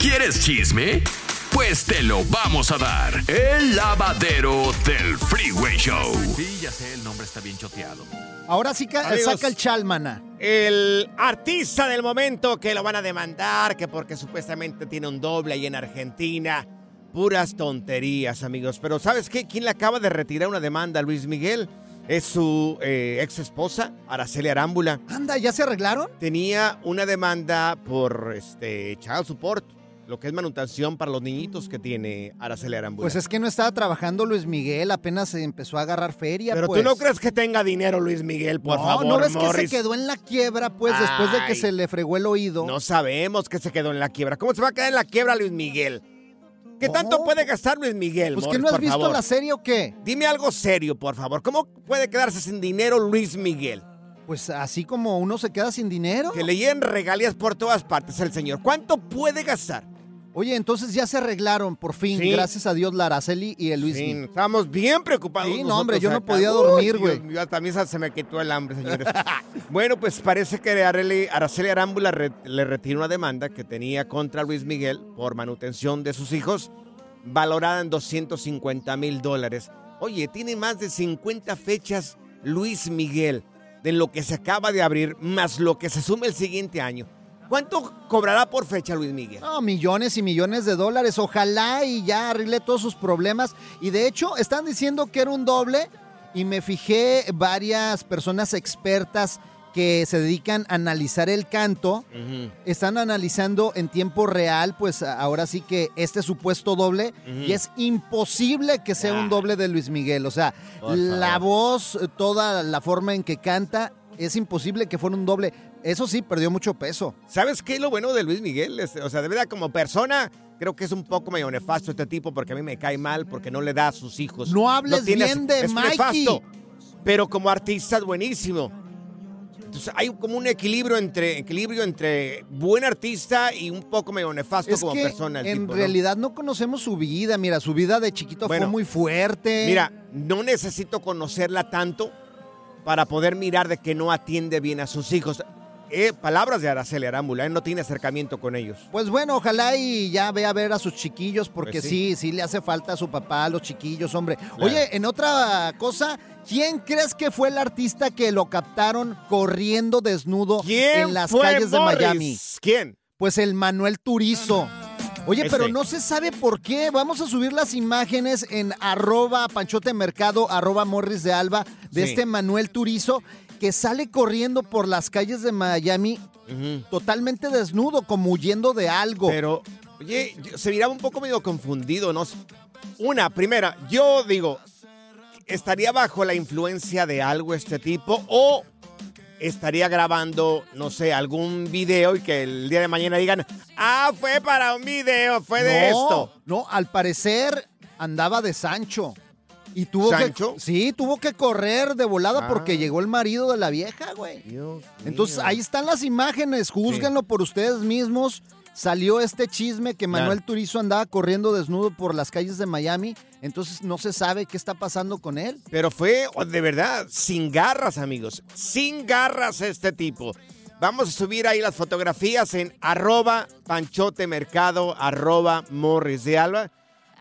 ¿Quieres chisme? Pues te lo vamos a dar. El lavadero del Freeway Show. Sí, ya sé, el nombre está bien choteado. Ahora sí Amigos. saca el chalmana. El artista del momento que lo van a demandar, que porque supuestamente tiene un doble ahí en Argentina. Puras tonterías, amigos. Pero ¿sabes qué? ¿Quién le acaba de retirar una demanda a Luis Miguel? Es su eh, ex esposa, Araceli Arámbula. Anda, ¿ya se arreglaron? Tenía una demanda por este child support, lo que es manutención para los niñitos que tiene Araceli Arámbula. Pues es que no estaba trabajando Luis Miguel, apenas se empezó a agarrar feria. Pero pues. tú no crees que tenga dinero Luis Miguel, por no, favor, ¿no ves Morris? que se quedó en la quiebra, pues, después de que se le fregó el oído? No sabemos que se quedó en la quiebra. ¿Cómo se va a quedar en la quiebra Luis Miguel? ¿Qué tanto puede gastar Luis Miguel? Pues Morris, que no has por visto favor? la serie o qué? Dime algo serio, por favor. ¿Cómo puede quedarse sin dinero Luis Miguel? Pues así como uno se queda sin dinero. Que le lleguen regalías por todas partes el señor. ¿Cuánto puede gastar? Oye, entonces ya se arreglaron por fin, Sí. gracias a Dios, la Araceli y el Luis. Sí, estábamos bien preocupados. Sí, no, hombre, yo no podía dormir, güey. También se me quitó el hambre, señores. bueno, pues parece que Araceli, Araceli Arámbula re- le retiró una demanda que tenía contra Luis Miguel por manutención de sus hijos, valorada en 250 mil dólares. Oye, tiene más de 50 fechas Luis Miguel de lo que se acaba de abrir, más lo que se sume el siguiente año. ¿Cuánto cobrará por fecha Luis Miguel? No, millones y millones de dólares. Ojalá y ya arregle todos sus problemas. Y de hecho, están diciendo que era un doble. Y me fijé varias personas expertas que se dedican a analizar el canto. Están analizando en tiempo real, pues ahora sí que este supuesto doble. Y es imposible que sea un doble de Luis Miguel. O sea, la voz, toda la forma en que canta, es imposible que fuera un doble. Eso sí, perdió mucho peso. ¿Sabes qué es lo bueno de Luis Miguel? O sea, de verdad, como persona, creo que es un poco medio nefasto este tipo porque a mí me cae mal porque no le da a sus hijos. No hables tiene- bien de es Mikey. nefasto, pero como artista es buenísimo. Entonces hay como un equilibrio entre, equilibrio entre buen artista y un poco medio nefasto Es como que persona. el en tipo, ¿no? realidad ¿no? conocemos su vida. Mira, su vida de chiquito Bueno, fue muy fuerte. Mira, no necesito conocerla tanto para poder mirar de que no atiende bien a sus hijos. Eh, palabras de Araceli Arámbula, él no tiene acercamiento con ellos. Pues bueno, ojalá y ya ve a ver a sus chiquillos, porque Pues sí. sí. sí, le hace falta a su papá, a los chiquillos, hombre. Oye, en otra cosa, ¿quién crees que fue el artista que lo captaron corriendo desnudo ¿Quién en las calles de? Miami? ¿Quién? Pues el Manuel Turizo. Oye, pero no se sabe por qué. Vamos a subir las imágenes en arroba panchote mercado, arroba morris de alba, de Sí. este Manuel Turizo, que sale corriendo por las calles de Miami totalmente desnudo, como huyendo de algo. Pero, oye, se miraba un poco medio confundido, ¿no? Una, primera, yo digo, ¿estaría bajo la influencia de algo este tipo o estaría grabando, no sé, algún video y que el día de mañana digan, ah, fue para un video, fue de No, esto? No, al parecer andaba de Sancho. Y tuvo ¿Sancho? que. Sí, tuvo que correr de volada Ah. porque llegó el marido de la vieja, güey. Dios Entonces, mío. ahí están las imágenes, júzguenlo por ustedes mismos. Salió este chisme que Manuel Claro. Turizo andaba corriendo desnudo por las calles de Miami. Entonces, no se sabe qué está pasando con él. Pero fue oh, de verdad sin garras, amigos. Sin garras este tipo. Vamos a subir ahí las fotografías en arroba panchotemercado, arroba morris de alba.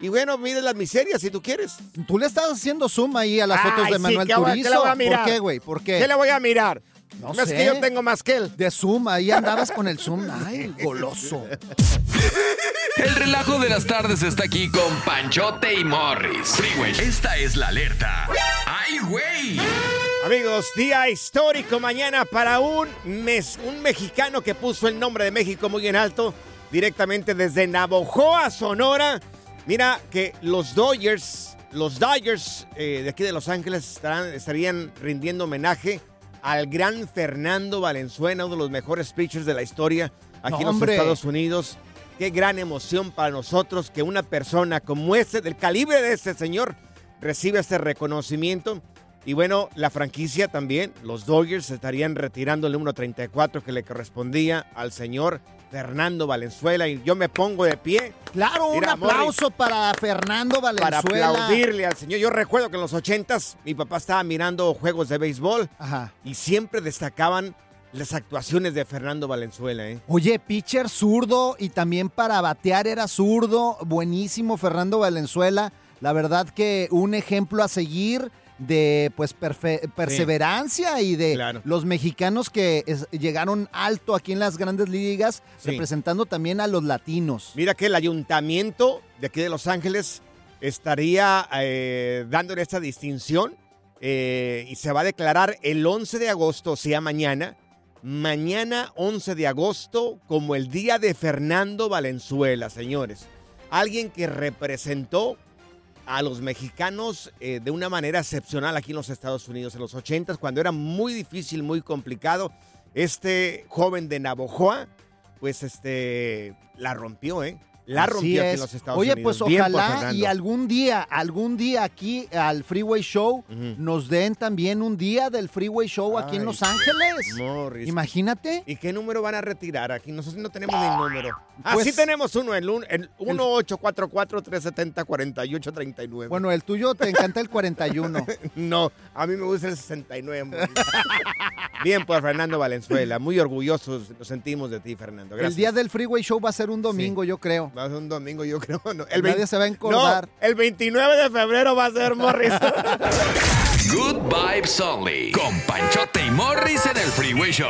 Y bueno, mire las miserias si tú quieres. Tú le estás haciendo zoom ahí a las Ay, fotos de sí, Manuel ¿qué voy- qué Turizo. le voy a mirar? ¿Por qué, güey? ¿Por qué? ¿Qué le voy a mirar? No No es sé. que yo tengo más que él. De zoom, ahí andabas con el zoom. Ay, goloso. El relajo de las tardes está aquí con Panchote y Morris. Freeway, esta es la alerta. ¡Ay, güey! Amigos, día histórico mañana para un, mes, un mexicano que puso el nombre de México muy en alto, directamente desde Navojoa, Sonora. Mira que los Dodgers, los Dodgers eh, de aquí de Los Ángeles estarán- estarían rindiendo homenaje al gran Fernando Valenzuela, uno de los mejores pitchers de la historia aquí No, en los hombre. Estados Unidos. Qué gran emoción para nosotros que una persona como este, del calibre de este señor, reciba este reconocimiento. Y bueno, la franquicia también, los Dodgers estarían retirando el número 34 que le correspondía al señor Fernando Valenzuela. Y yo me pongo de pie Claro, Mira, un aplauso para Fernando para Valenzuela. aplaudirle al señor. Yo recuerdo que en los 80s mi papá estaba mirando juegos de béisbol Ajá. y siempre destacaban las actuaciones de Fernando Valenzuela. ¿eh? Oye, pitcher zurdo y también para batear era zurdo. Buenísimo, Fernando Valenzuela. La verdad que un ejemplo a seguir de pues perseverancia y de Claro. los mexicanos que es- llegaron alto aquí en las grandes ligas, Sí. representando también a los latinos. Mira que el ayuntamiento de aquí de Los Ángeles estaría eh, dándole esta distinción eh, y se va a declarar el 11 de agosto, o sea, mañana, mañana 11 de agosto, como el día de Fernando Valenzuela, señores. Alguien que representó a los mexicanos eh, de una manera excepcional aquí en los Estados Unidos en los 80 cuando era muy difícil, muy complicado. Este joven de Navojoa, pues este, la rompió, ¿eh? La Así rompió aquí en los Estados Oye, Unidos. pues Bien por ojalá y algún día, algún día aquí al Freeway Show nos den también un día del Freeway Show aquí en Los Ángeles. Morris. Imagínate. ¿Y qué número van a retirar aquí? Nosotros no tenemos ni número. Pues- sí tenemos uno, el, un- el 1844-370-4839. Bueno, el tuyo te encanta el 41. No, a mí me gusta el 69. Bien por Fernando Valenzuela. Muy orgullosos nos sentimos de ti, Fernando. Gracias. El día del Freeway Show va a ser un domingo, yo creo. Va a ser un domingo, yo creo. No, el Nadie 20 se va a encordar. No, el 29 de febrero va a ser Morris. Good Vibes Only. Con Panchote y Morris en el Freeway Show.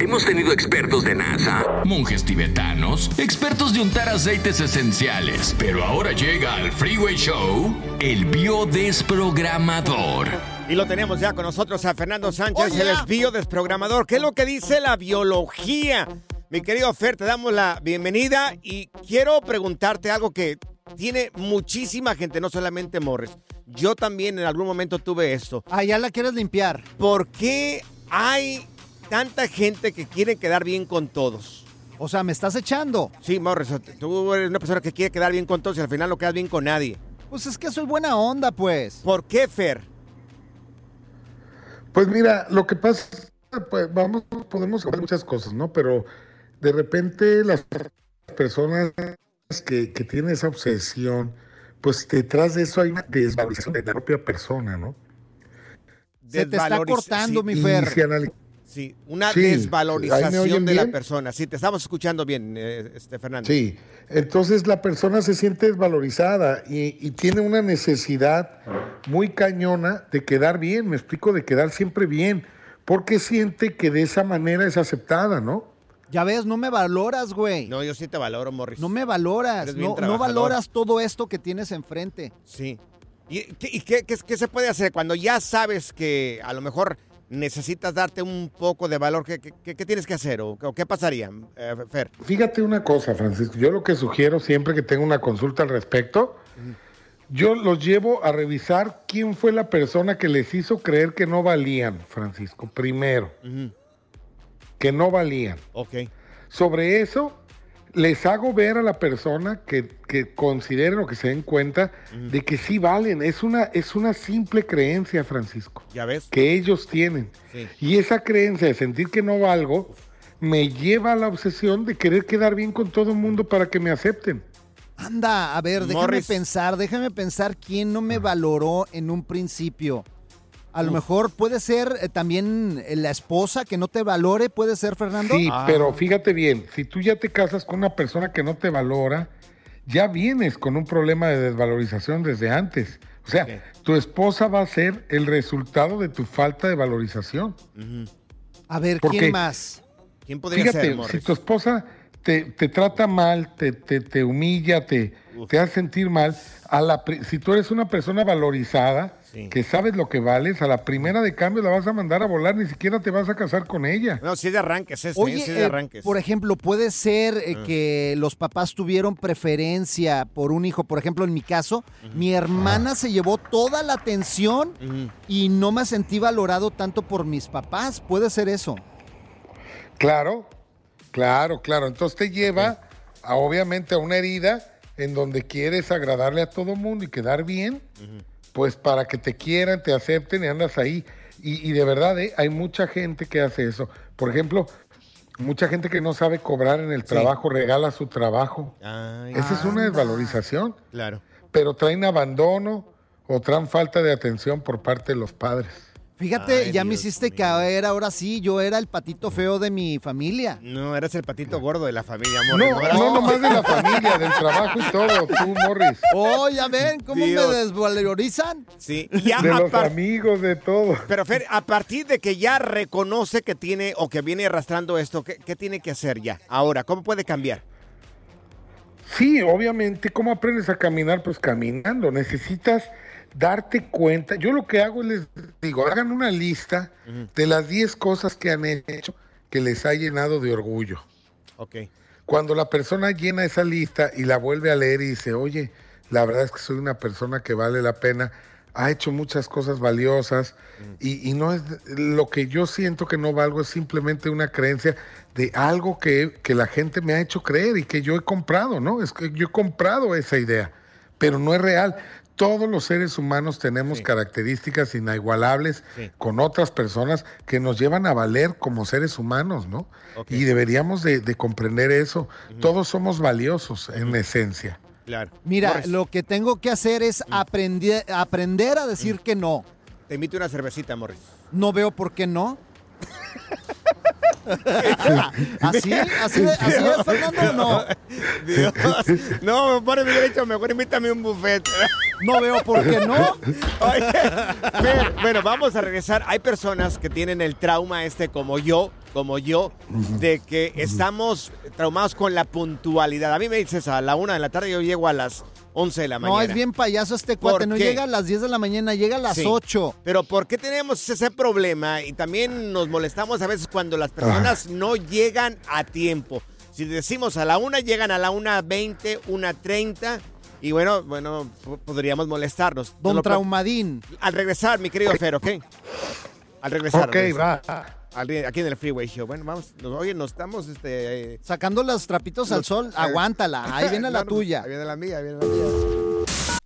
Hemos tenido expertos de NASA, monjes tibetanos, expertos de untar aceites esenciales. Pero ahora llega al Freeway Show el biodesprogramador. Y lo tenemos ya con nosotros a Fernando Sánchez, el espío desprogramador. ¿Qué es lo que dice la biología? Mi querido Fer, te damos la bienvenida y quiero preguntarte algo que tiene muchísima gente, no solamente Morris. Yo también en algún momento tuve esto. Ah, ya la quieres limpiar. ¿Por qué hay tanta gente que quiere quedar bien con todos? O sea, me estás echando. Sí, Morris, tú eres una persona que quiere quedar bien con todos y al final no quedas bien con nadie. Pues es que soy buena onda, pues. ¿Por qué, Fer? Pues mira, lo que pasa, pues vamos, podemos hablar de muchas cosas, ¿no? Pero de repente las personas que, que tienen esa obsesión, pues detrás de eso hay una desvalorización de la propia persona, ¿no? Se te está cortando, sí, mi Y Fer. Sí, una Sí, ¿ahí me desvalorización de la bien? persona. Sí, te estamos escuchando bien, eh, este Fernando. Sí, entonces la persona se siente desvalorizada y, y tiene una necesidad muy cañona de quedar bien, me explico, de quedar siempre bien, porque siente que de esa manera es aceptada, ¿no? Ya ves, no me valoras, güey. No, No, yo sí te valoro, Morris. me valoras. No, no valoras todo esto que tienes enfrente. Sí. ¿Y, qué, y qué- qué- qué se puede hacer cuando ya sabes que a lo mejor necesitas darte un poco de valor? ¿Qué, qué- tienes que hacer o, o qué pasaría, eh, Fer? Fíjate una cosa, Francisco, yo lo que sugiero siempre que tengo una consulta al respecto, yo los llevo a revisar quién fue la persona que les hizo creer que no valían, Francisco, primero. Que no valían. Ok. Sobre eso, les hago ver a la persona que, que consideren o que se den cuenta de que sí valen. Es una, es una simple creencia, Francisco, ¿Ya ves? que ellos tienen. Sí. Y esa creencia de sentir que no valgo me lleva a la obsesión de querer quedar bien con todo el mundo para que me acepten. Anda, a ver, déjame Morris. pensar, déjame pensar quién no me valoró en un principio. A lo mejor puede ser eh, también eh, la esposa que no te valore, puede ser, Fernando. Sí, Ah. pero fíjate bien, si tú ya te casas con una persona que no te valora, ya vienes con un problema de desvalorización desde antes. O sea, tu esposa va a ser el resultado de tu falta de valorización. A ver, ¿Por ¿quién más? ¿Quién podría Fíjate, ser, si Morris? tu esposa te, te trata mal, te, te, te humilla, te, te hace sentir mal, a la, si tú eres una persona valorizada, Sí. que sabes lo que vales, a la primera de cambio la vas a mandar a volar, ni siquiera te vas a casar con ella. No, si es de arranques este, Oye, si es de eh, arranques. por ejemplo, puede ser eh, Ah. que los papás tuvieron preferencia por un hijo. Por ejemplo, en mi caso, mi hermana se llevó toda la atención y no me sentí valorado tanto por mis papás. Puede ser eso. Claro, claro, claro. Entonces te lleva a, obviamente a una herida en donde quieres agradarle a todo mundo y quedar bien, pues para que te quieran, te acepten y andas ahí. Y, y de verdad, ¿eh? hay mucha gente que hace eso. Por ejemplo, mucha gente que no sabe cobrar en el trabajo, regala su trabajo. Ay, Esa es una desvalorización, claro. pero traen abandono o traen falta de atención por parte de los padres. Fíjate, Ay, ya me hiciste mío. caer, ahora sí, yo era el patito feo de mi familia. No, eres el patito gordo de la familia, No, Morris. no, Ahora- nomás de la familia, del trabajo y todo, tú, Morris. Oh, ya ven cómo Dios. me desvalorizan. Sí, ya De los amigos, de todo. Pero Fer, a partir de que ya reconoce que tiene o que viene arrastrando esto, ¿qué, qué tiene que hacer ya? Ahora, ¿cómo puede cambiar? Sí, obviamente, ¿cómo aprendes a caminar? Pues caminando. Necesitas darte cuenta. Yo lo que hago es les digo, hagan una lista de las 10 cosas que han hecho que les ha llenado de orgullo. Ok. Cuando la persona llena esa lista y la vuelve a leer y dice, oye, la verdad es que soy una persona que vale la pena, ha hecho muchas cosas valiosas y, y no es lo que yo siento que no valgo, es simplemente una creencia de algo que, que la gente me ha hecho creer y que yo he comprado, ¿no? Es que yo he comprado esa idea, pero no es real. Todos los seres humanos tenemos Sí. características inigualables Sí. con otras personas que nos llevan a valer como seres humanos, ¿no? Y deberíamos de, de comprender eso. Todos somos valiosos en esencia. Claro. Mira, Morris, lo que tengo que hacer es aprender, aprender a decir que no. Te invito una cervecita, Morris. No veo por qué no. ¿Así? ¿Así, así es, Fernando? o No. Dios. No, por mi derecho, mejor invítame un buffet. No veo por qué no. Oye, Fer, bueno, vamos a regresar. Hay personas que tienen el trauma este como yo, como yo, de que estamos traumados con la puntualidad. A mí me dices a la una de la tarde, yo llego a las 11 de la mañana. No, es bien payaso este cuate. ¿Por No qué? llega a las 10 de la mañana, llega a las Sí. 8. Pero ¿por qué tenemos ese problema? Y también nos molestamos a veces cuando las personas no llegan a tiempo. Si decimos a la una, llegan a la una 20, una 30. Y bueno, bueno, podríamos molestarnos. Don Traumadín. Al regresar, mi querido Fer, ¿ok? Al regresar. ok, regresar. va. Aquí en el Freeway Show. Bueno, vamos. nos- Oye, nos estamos, este... eh, Sacando los trapitos al sol, aguántala. Ahí viene la no, tuya. Ahí viene la mía, ahí viene la mía.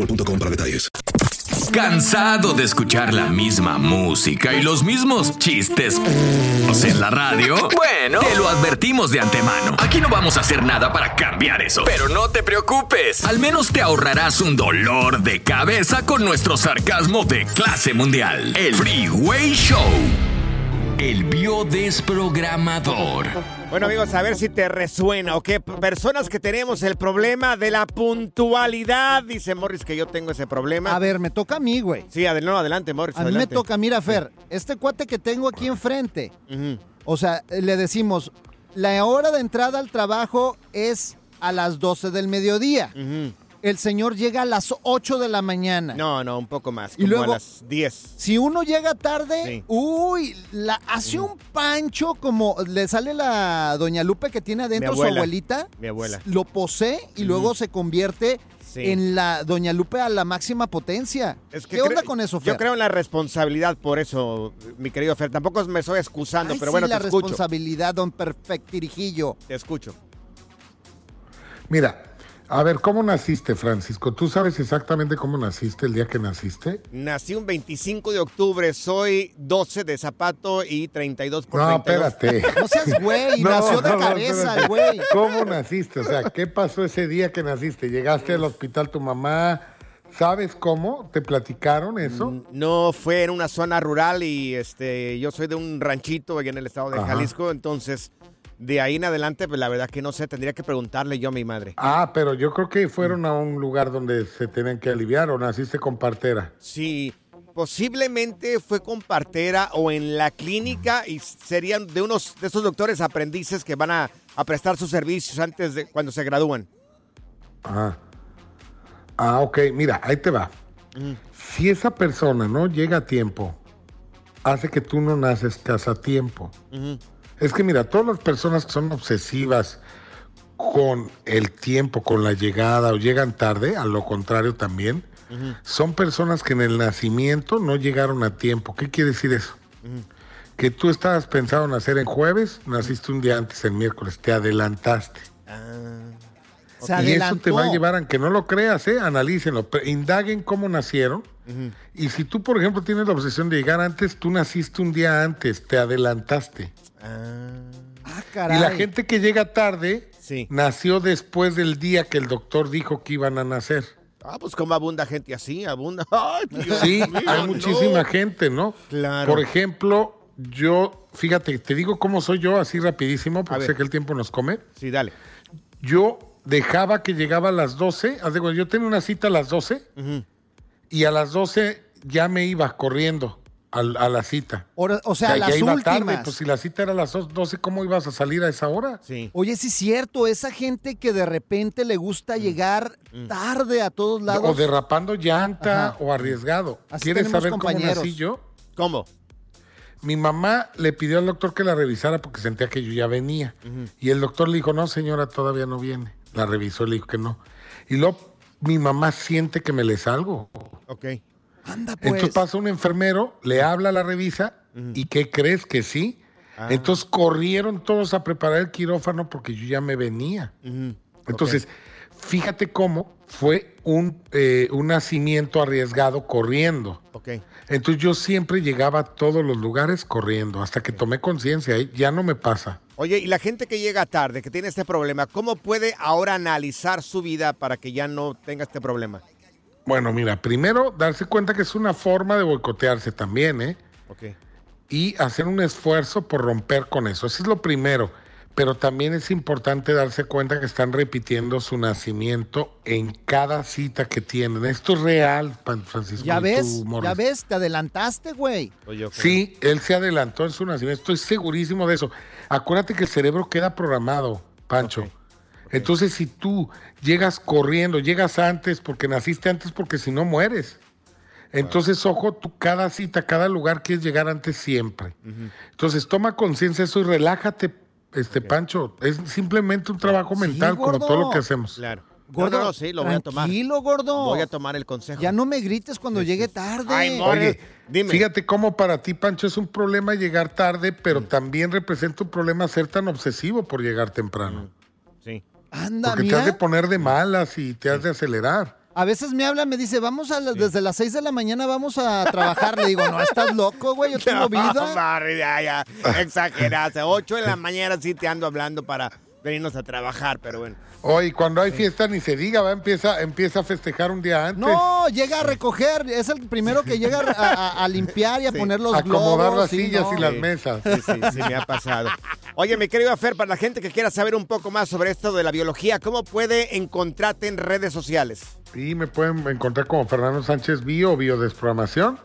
boostmobile.com para detalles. ¿Cansado de escuchar la misma música y los mismos chistes en la radio? Bueno, te lo advertimos de antemano. Aquí no vamos a hacer nada para cambiar eso. Pero no te preocupes. Al menos te ahorrarás un dolor de cabeza con nuestro sarcasmo de clase mundial. El Freeway Show. El biodesprogramador. Bueno amigos, a ver si te resuena o qué personas que tenemos el problema de la puntualidad. Dice Morris que yo tengo ese problema. A ver, me toca a mí, güey. Sí, adel- no, adelante Morris. A mí me toca, mira, Fer, este cuate que tengo aquí enfrente, o sea, le decimos, la hora de entrada al trabajo es a las 12 del mediodía. Ujú. El señor llega a las 8 de la mañana. No, no, un poco más. Y como luego- a las 10. Si uno llega tarde, Sí. uy, la, hace un pancho como le sale la doña Lupe que tiene adentro su abuelita. Mi abuela. Lo posee y luego se convierte Sí. en la doña Lupe a la máxima potencia. Es que ¿Qué onda con eso, Fer? Yo creo en la responsabilidad por eso, mi querido Fer. Tampoco me estoy excusando, Ay, pero sí, bueno, la te escucho. responsabilidad, don Perfectirijillo. Te escucho. Mira, a ver, ¿cómo naciste, Francisco? ¿Tú sabes exactamente cómo naciste el día que naciste? Nací un 25 de octubre, soy 12 de zapato y 32 por No, 32. espérate. No seas güey, No, nació de no, no, cabeza el güey. ¿Cómo naciste? O sea, ¿qué pasó ese día que naciste? ¿Llegaste al hospital tu mamá? ¿Sabes cómo? ¿Te platicaron eso? Mm, No fue en una zona rural y este yo soy de un ranchito allá en el estado de Ajá. Jalisco, entonces de ahí en adelante, pues la verdad que no sé, tendría que preguntarle yo a mi madre. Ah, pero yo creo que fueron a un lugar donde se tenían que aliviar o naciste con partera. Sí, posiblemente fue con partera o en la clínica y serían de unos de esos doctores aprendices que van a, a prestar sus servicios antes de cuando se gradúan. Ah. Ah, ok, mira, ahí te va. Si esa persona no llega a tiempo, hace que tú no nazcas a tiempo. Es que mira, todas las personas que son obsesivas con el tiempo, con la llegada o llegan tarde, a lo contrario también, son personas que en el nacimiento no llegaron a tiempo. ¿Qué quiere decir eso? Que tú estabas pensado nacer en jueves, naciste un día antes, el miércoles, te adelantaste. Se y eso te va a llevar, aunque no lo creas, ¿eh? analícenlo, pero indaguen cómo nacieron. Y si tú, por ejemplo, tienes la obsesión de llegar antes, tú naciste un día antes, te adelantaste. Ah, caray. Y la gente que llega tarde Sí. nació después del día que el doctor dijo que iban a nacer. Ah, pues como abunda gente así, abunda. Ay, Dios Sí, mío, hay no. muchísima gente, ¿no? Claro. Por ejemplo, yo, fíjate, te digo cómo soy yo, así rapidísimo, porque sé que el tiempo nos come. Sí, dale. Yo dejaba que llegaba a las 12, haz de cuenta, yo tenía una cita a las 12 y a las 12 ya me iba corriendo a, la cita. O, o sea, ya las iba últimas. tarde, pues si la cita era a las 12, ¿cómo ibas a salir a esa hora? Sí. Oye, sí es cierto, esa gente que de repente le gusta llegar tarde a todos lados. O derrapando llanta Ajá. o arriesgado. Así ¿Quieres tenemos saber cómo compañeros. nací yo? ¿Cómo? Mi mamá le pidió al doctor que la revisara porque sentía que yo ya venía. Y el doctor le dijo, no, señora, todavía no viene. La revisó y le dijo que no. Y luego mi mamá siente que me le salgo. Ok. Anda, pues. Entonces pasa un enfermero, le habla, la revisa, ¿y qué crees que sí? Ah. Entonces corrieron todos a preparar el quirófano porque yo ya me venía. Entonces, fíjate cómo fue un, eh, un nacimiento arriesgado corriendo. Ok. Entonces yo siempre llegaba a todos los lugares corriendo, hasta que tomé conciencia, ¿eh? ya no me pasa. Oye, y la gente que llega tarde, que tiene este problema, ¿cómo puede ahora analizar su vida para que ya no tenga este problema? Bueno, mira, primero darse cuenta que es una forma de boicotearse también, ¿eh? Ok. y hacer un esfuerzo por romper con eso. Eso es lo primero. Pero también es importante darse cuenta que están repitiendo su nacimiento en cada cita que tienen. Esto es real, Francisco. Ya ves, ya ves, te adelantaste, güey. Sí, él se adelantó en su nacimiento. Estoy segurísimo de eso. Acuérdate que el cerebro queda programado, Pancho. Entonces, si tú llegas corriendo, llegas antes porque naciste antes, porque si no mueres. Entonces, ojo, tú cada cita, cada lugar quieres llegar antes siempre. Entonces, toma conciencia de eso y relájate, este Pancho. Es simplemente un trabajo mental, como todo lo que hacemos. Claro. Gordo, No, no, no, sí, lo voy a tomar. Tranquilo, gordo. Voy a tomar el consejo. Ya no me grites cuando llegue tarde. Ay, Oye, dime. fíjate cómo para ti, Pancho, es un problema llegar tarde, pero también representa un problema ser tan obsesivo por llegar temprano. Sí. Anda, Porque te has de mira. poner de malas y te has de acelerar. A veces me habla, me dice, vamos a las- desde las 6 de la mañana vamos a trabajar. Le digo, no, estás loco, güey, yo tengo vida. Barry, ya, ya. Exageraste. 8 de la mañana sí te ando hablando para venirnos a trabajar, pero bueno. Hoy, cuando hay fiesta, ni se diga, va, empieza, empieza a festejar un día antes. No, llega a recoger, es el primero que llega a, a- a limpiar y a poner los Acomodar globos. las sí, sillas no. y las mesas. Sí, sí, sí, me ha pasado. Oye, mi querido Fer, para la gente que quiera saber un poco más sobre esto de la biología, ¿cómo puede encontrarte en redes sociales? Y me pueden encontrar como Fernando Sánchez Bio Biodesprogramación.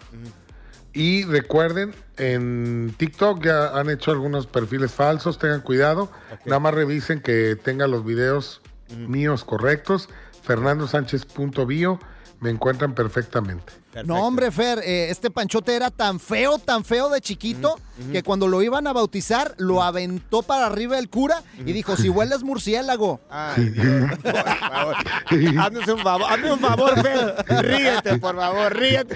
Y recuerden, en TikTok ya han hecho algunos perfiles falsos, tengan cuidado. Nada más revisen que tenga los videos míos correctos. fernandosánchez.bio, me encuentran perfectamente. No, hombre, Fer, eh, este panchote era tan feo, tan feo de chiquito, que cuando lo iban a bautizar, lo aventó para arriba el cura y dijo, si hueles murciélago. Ay, Dios, por favor. Hazme un favor, hazme un favor, Fer. Ríete, por favor, ríete.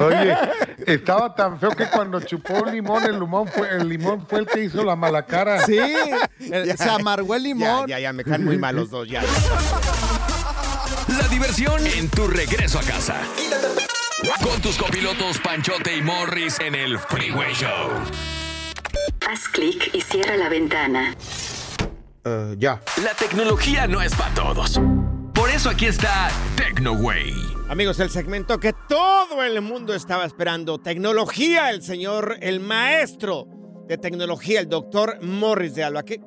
Oye, estaba tan feo que cuando chupó un limón, el limón fue el, limón fue el que hizo la mala cara. Sí, eh, se amargó el limón. Ya, ya, ya, me caen muy mal los dos, ya. La diversión en tu regreso a casa. Con tus copilotos Panchote y Morris en el Freeway Show. Haz clic y cierra la ventana. ya. La tecnología no es para todos. Por eso aquí está TecnoWay. Amigos, el segmento que todo el mundo estaba esperando. Tecnología, el señor, el maestro de tecnología, el doctor Morris de Alba. ¿Qué,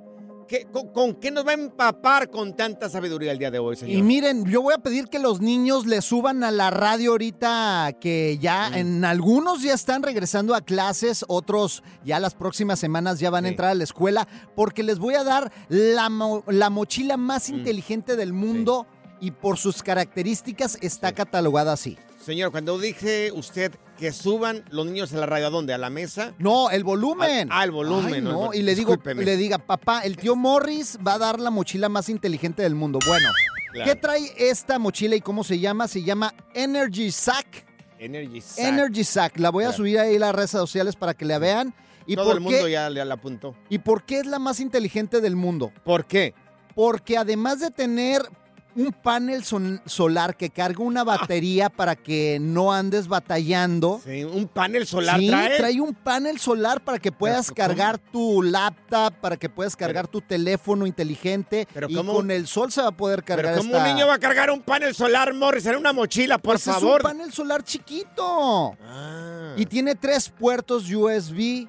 qué- con, con qué nos va a empapar con tanta sabiduría el día de hoy, señor? Y miren, yo voy a pedir que los niños le suban a la radio ahorita que ya en algunos ya están regresando a clases, otros ya las próximas semanas ya van a entrar a la escuela, porque les voy a dar la, mo- la mochila más inteligente del mundo y por sus características está catalogada así. Señor, cuando dije usted que suban los niños a la radio, ¿a dónde? ¿A la mesa? No, el volumen. Ah, el volumen. Ay, no, no, y le digo, discúlpeme. le diga, papá, el tío Morris va a dar la mochila más inteligente del mundo. Bueno, Claro. ¿qué trae esta mochila y cómo se llama? Se llama Energy Sack. Energy Sack. Energy Sack. La voy a Claro. subir ahí a las redes sociales para que la vean. ¿Y Todo por el mundo qué? ya le la apuntó. ¿Y por qué es la más inteligente del mundo? ¿Por qué? Porque además de tener un panel solar que carga una batería para que no andes batallando. Sí, un panel solar Sí, trae. un panel solar para que puedas cargar tu laptop, para que puedas cargar tu teléfono inteligente. Pero y ¿cómo? con el sol se va a poder cargar Pero ¿cómo esta- un niño va a cargar un panel solar, Morris? En una mochila, por Pues favor. Es un panel solar chiquito. Ah. Y tiene tres puertos USB.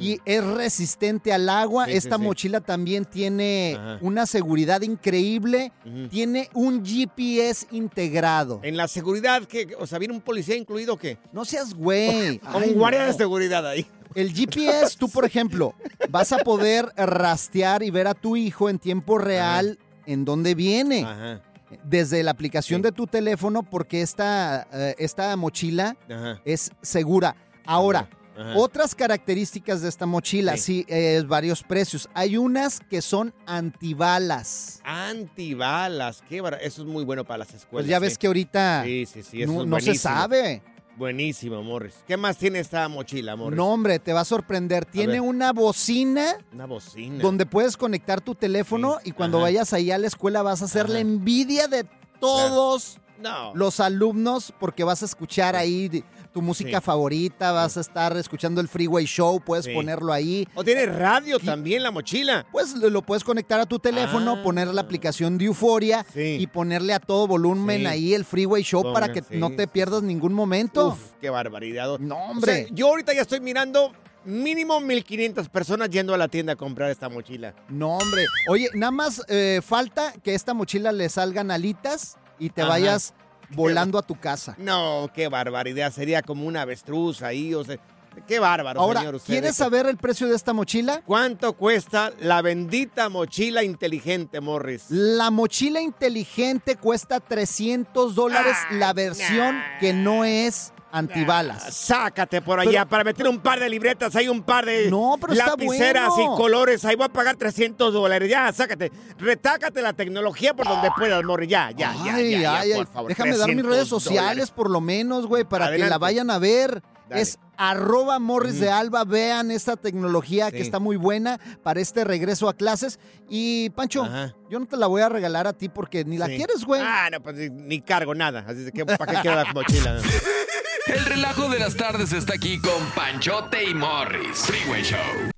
Y es resistente al agua. Mm. Sí, Esta sí. mochila también tiene Ajá. una seguridad increíble. Tiene un GPS integrado. En la seguridad, que, o sea, viene un policía incluido, o ¿qué? No seas güey. Con Ay, un guardia no. de seguridad ahí. El GPS, tú por ejemplo, vas a poder rastrear y ver a tu hijo en tiempo real en dónde viene. Ajá. Desde la aplicación de tu teléfono, porque esta, eh, esta mochila Ajá. es segura. Ahora, Ajá. Otras características de esta mochila, sí, eh, varios precios. Hay unas que son antibalas. Antibalas, qué bar- Eso es muy bueno para las escuelas. Pues ya ves sí. que ahorita Sí, sí, sí. no, no se sabe. Buenísimo, Morris. ¿Qué más tiene esta mochila, Morris? No, hombre, te va a sorprender. Tiene una bocina Una bocina. donde puedes conectar tu teléfono y cuando Ajá. vayas ahí a la escuela vas a hacer la envidia de todos No. los alumnos porque vas a escuchar ahí tu música Sí. favorita, vas a estar escuchando el Freeway Show, puedes Sí. ponerlo ahí. O tiene radio también la mochila. Pues lo puedes conectar a tu teléfono, Ah. poner la aplicación de Euforia Sí. y ponerle a todo volumen ahí el Freeway Show Ponga, para que no te pierdas ningún momento. Uf, qué barbaridad. No, O hombre. sea, yo ahorita ya estoy mirando mínimo 1500 personas yendo a la tienda a comprar esta mochila. No, hombre. Oye, nada más eh, falta que esta mochila le salgan alitas y te Ajá. vayas volando a tu casa. No, qué barbaridad. Sería como una avestruz ahí, o sea. Qué bárbaro, Ahora, señor. usted. ¿quieres saber el precio de esta mochila? ¿Cuánto cuesta la bendita mochila inteligente, Morris? La mochila inteligente cuesta 300 dólares la versión que no es antibalas. Ah, Sácate por allá Pero- para meter un par de libretas, hay un par de No, pero lapiceras bueno. y colores. Ahí voy a pagar 300 dólares. Ya, sácate. Retácate la tecnología por donde puedas, Morris. Ya, ya, ya, Ay, ya, ya, ay, por favor. Déjame dar mis 300 redes sociales dólares. por lo menos, güey, para que la vayan a ver. Dale. Es arroba Morris de Alba. Vean esta tecnología que está muy buena para este regreso a clases. Y, Pancho, Ajá. yo no te la voy a regalar a ti porque ni la Sí. quieres, güey. Ah, no, pues ni- cargo nada. Así que, ¿para qué quiero la mochila? El relajo de las tardes está aquí con Panchote y Morris. Freeway Show.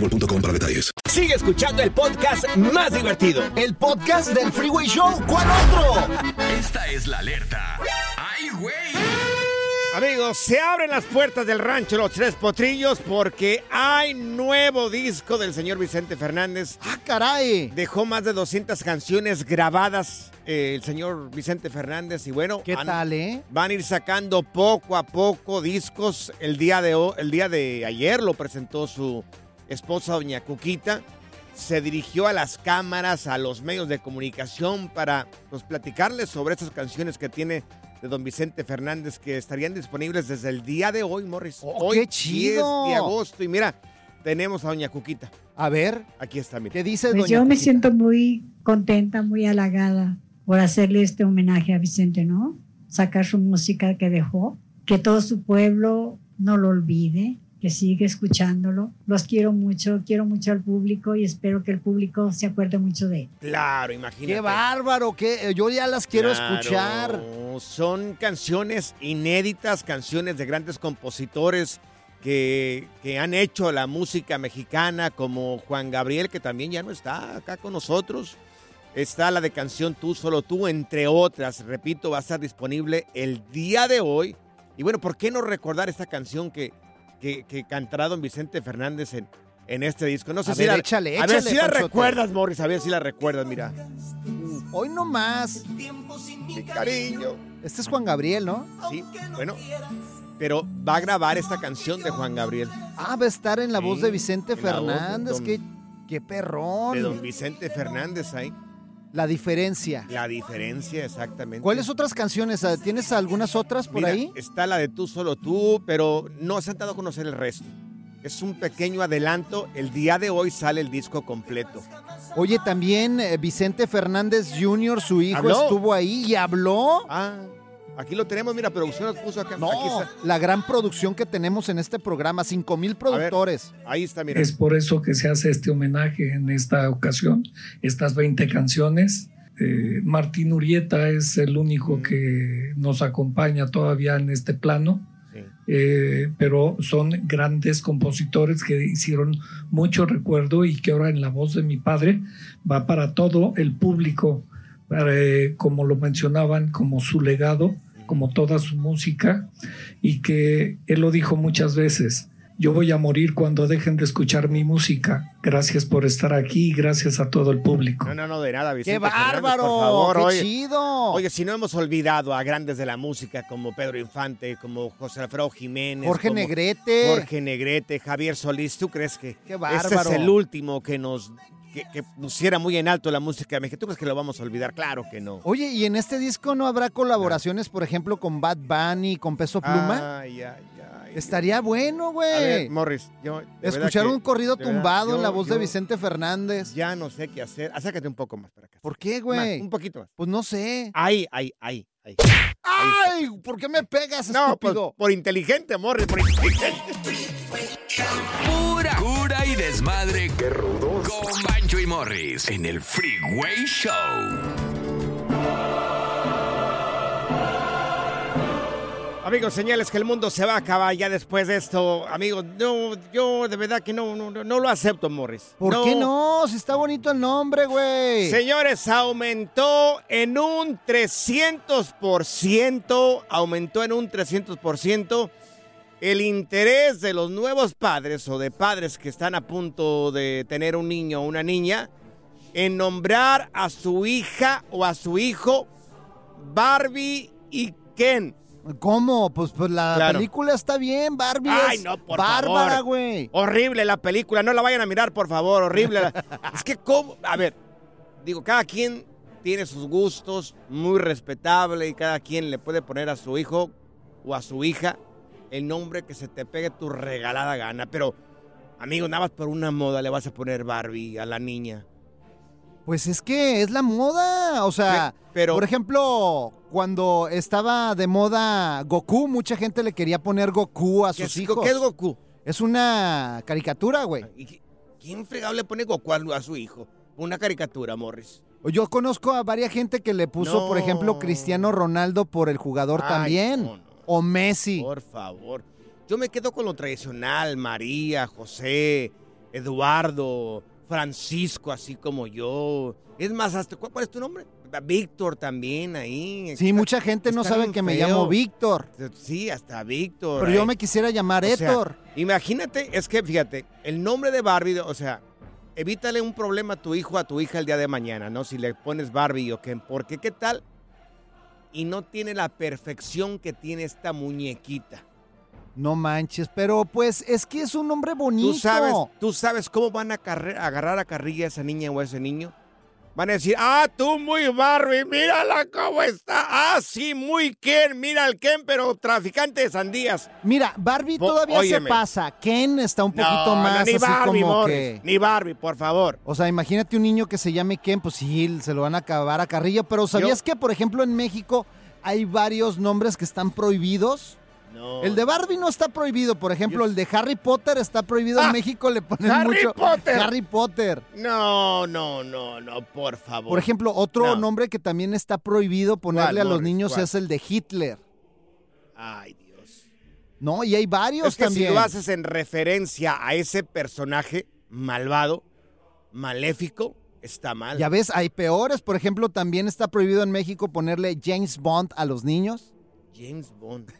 para detalles. Sigue escuchando el podcast más divertido. El podcast del Freeway Show. ¿Cuál otro? Esta es la alerta. ¡Ay, güey! Amigos, se abren las puertas del rancho Los Tres Potrillos porque hay nuevo disco del señor Vicente Fernández. ¡Ah, caray! Dejó más de 200 canciones grabadas eh, el señor Vicente Fernández y bueno, ¿Qué tal, eh? van a ir sacando poco a poco discos. El día de, el día de ayer lo presentó su esposa, doña Cuquita. Se dirigió a las cámaras, a los medios de comunicación para pues, platicarles sobre estas canciones que tiene de don Vicente Fernández que estarían disponibles desde el día de hoy, Morris. Oh, hoy qué chido. 10 de agosto. Y mira, tenemos a doña Cuquita. A ver, Aquí está, mira. ¿qué dice Pues doña yo me siento muy contenta, muy halagada por hacerle este homenaje a Vicente, ¿no? Sacar su música que dejó, que todo su pueblo no lo olvide, que siga escuchándolo. Los quiero mucho, quiero mucho al público y espero que el público se acuerde mucho de él. Claro, imagínate. ¡Qué bárbaro! qué- Yo ya las quiero Claro, escuchar. Son canciones inéditas, canciones de grandes compositores que, que han hecho la música mexicana, como Juan Gabriel, que también ya no está acá con nosotros. Está la de canción Tú, solo tú, entre otras. Repito, va a estar disponible el día de hoy. Y bueno, ¿por qué no recordar esta canción que, que, que cantará don Vicente Fernández en, en este disco? No sé A si ver, la, échale, a ver si la Panchote. recuerdas, Morris, a ver si la recuerdas, mira. Hoy no más. Mi cariño. Este es Juan Gabriel, ¿no? Sí, bueno. Pero va a grabar esta canción de Juan Gabriel. Ah, va a estar en la voz de Vicente voz de Fernández. don- qué, qué perrón. De don Vicente Fernández ahí. La diferencia. La diferencia, exactamente. ¿Cuáles otras canciones? Ah, ¿Tienes algunas otras por Mira, ahí? Está la de Tú Solo Tú, pero no se han dado a conocer el resto. Es un pequeño adelanto. El día de hoy sale el disco completo. Oye, también eh, Vicente Fernández Jr., su hijo, ¿Habló? estuvo ahí y habló. Ah, aquí lo tenemos. Mira, producción nos puso acá. No, Aquí está. la gran producción que tenemos en este programa, cinco mil productores. Ahí está, mira. Es por eso que se hace este homenaje en esta ocasión, estas 20 canciones. Eh, Martín Urieta es el único que nos acompaña todavía en este plano, eh, pero son grandes compositores que hicieron mucho recuerdo y que ahora en la voz de mi padre va para todo el público, para, eh, como lo mencionaban, como su legado, como toda su música, y que él lo dijo muchas veces, Yo voy a morir cuando dejen de escuchar mi música. Gracias por estar aquí y gracias a todo el público. No, no, no, de nada, Vicente. ¡Qué bárbaro! por favor, ¡Qué oye. chido! Oye, si no hemos olvidado a grandes de la música como Pedro Infante, como José Alfredo Jiménez, Jorge como Negrete. Jorge Negrete, Javier Solís, ¿tú crees que ¡Qué este es el último que nos que, que pusiera muy en alto la música mexicana? ¿Tú crees que lo vamos a olvidar? Claro que no. Oye, ¿y en este disco no habrá colaboraciones, por ejemplo, con Bad Bunny, con Peso Pluma? Ay, ay, ay. Estaría bueno, güey. Morris, yo de Escuchar que- un corrido de verdad, tumbado en la voz de Vicente Fernández. Ya no sé qué hacer. Acércate un poco más para acá. ¿Por qué, güey? un poquito más. Pues no sé. Ahí, ahí, ahí, ahí. ¡Ay! ¿Por qué me pegas, No, pues, estúpido? por inteligente, Morris, por inteligente. Pura desmadre. Qué rudos. Con Bancho y Morris en el Freeway Show. Amigos, señales que el mundo se va a acabar ya después de esto. Amigos, no, yo de verdad que no, no, no, no lo acepto, Morris. ¿Por qué no? Si está bonito el nombre, güey. Señores, aumentó en un 300%, aumentó en un 300% el interés de los nuevos padres o de padres que están a punto de tener un niño o una niña en nombrar a su hija o a su hijo Barbie y Ken. ¿Cómo? Pues, pues la Claro. película está bien, Barbie Ay, es no, por bárbara, güey. Horrible la película, no la vayan a mirar, por favor, horrible. la- es que, ¿cómo? A ver, digo, cada quien tiene sus gustos, muy respetable, y cada quien le puede poner a su hijo o a su hija el nombre que se te pegue tu regalada gana. Pero, amigo, nada más por una moda le vas a poner Barbie a la niña. Pues es que es la moda. O sea, pero- por ejemplo, cuando estaba de moda Goku, mucha gente le quería poner Goku a ¿Qué sus es- hijos. ¿Qué es Goku? Es una caricatura, güey. ¿Y ¿Quién fregado le pone Goku a, su hijo? Una caricatura, Morris. Yo conozco a varias gente que le puso, por ejemplo, Cristiano Ronaldo por el jugador Ay, también. no, no. O Messi. Por favor. Yo me quedo con lo tradicional, María, José, Eduardo, Francisco, así como yo. Es más, hasta, ¿cuál, cuál es tu nombre? Víctor también ahí. Sí, mucha gente no sabe que me llamo Víctor. Sí, hasta Víctor. Pero yo me quisiera llamar O sea, Héctor. imagínate, es que fíjate, el nombre de Barbie, o sea, evítale un problema a tu hijo a tu hija el día de mañana, ¿no? Si le pones Barbie o Ken, porque qué tal y no tiene la perfección que tiene esta muñequita. No manches, pero pues es que es un hombre bonito. ¿Tú sabes, ¿Tú sabes cómo van a agarrar a carrilla a esa niña o a ese niño? Van a decir, ah, tú muy Barbie, mírala cómo está. Ah, sí, muy Ken, mira al Ken, pero traficante de sandías. Mira, Barbie Bo- todavía óyeme. se pasa. Ken está un poquito No, no, más ni así Barbie, como Morris, que. Ni Barbie, por favor. O sea, imagínate un niño que se llame Ken, pues sí, se lo van a acabar a carrilla. Pero ¿sabías que, por ejemplo, en México hay varios nombres que están prohibidos? No. El de Barbie no está prohibido, por ejemplo, el de Harry Potter está prohibido en Ah, México, le ponen Harry mucho Potter. Harry Potter. No, no, no, no, por favor. Por ejemplo, otro No. nombre que también está prohibido ponerle a los Morris? niños ¿Cuál? es el de Hitler. Ay, Dios. No, y hay varios Es que también. si lo haces en referencia a ese personaje malvado, maléfico, está mal. Ya ves, hay peores. Por ejemplo, también está prohibido en México ponerle James Bond a los niños. James Bond.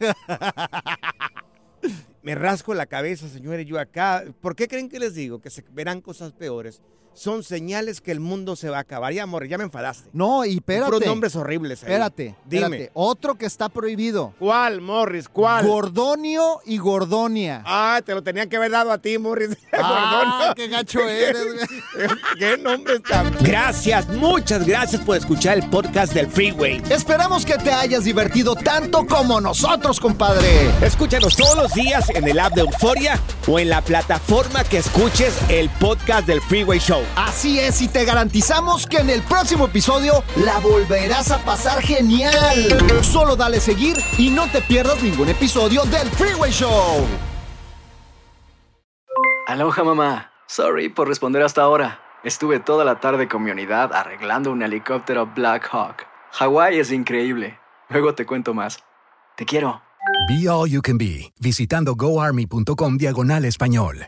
Me rasco la cabeza, señores, yo acá. ¿Por qué creen que les digo que se verán cosas peores? Son señales que el mundo se va a acabar. Ya, amor, ya me enfadaste. No, y espérate. Puros nombres horribles ahí. Espérate, Dime. espérate. Otro que está prohibido. ¿Cuál, Morris? ¿Cuál? Gordonio y Gordonia. Ah, te lo tenían que haber dado a ti, Morris. Ah, Gordonio. qué gacho eres, güey. ¿Qué nombre tan... Gracias, muchas gracias por escuchar el podcast del Freeway. Esperamos que te hayas divertido tanto como nosotros, compadre. Escúchanos todos los días en el app de Euforia o en la plataforma que escuches el podcast del Freeway Show. Así es, y te garantizamos que en el próximo episodio la volverás a pasar genial. Solo dale seguir y no te pierdas ningún episodio del Freeway Show. Aloha mamá. Sorry por responder hasta ahora. Estuve toda la tarde con mi unidad arreglando un helicóptero Black Hawk. Hawái es increíble. Luego te cuento más. Te quiero. Be All You Can Be, visitando goarmy.com diagonal español.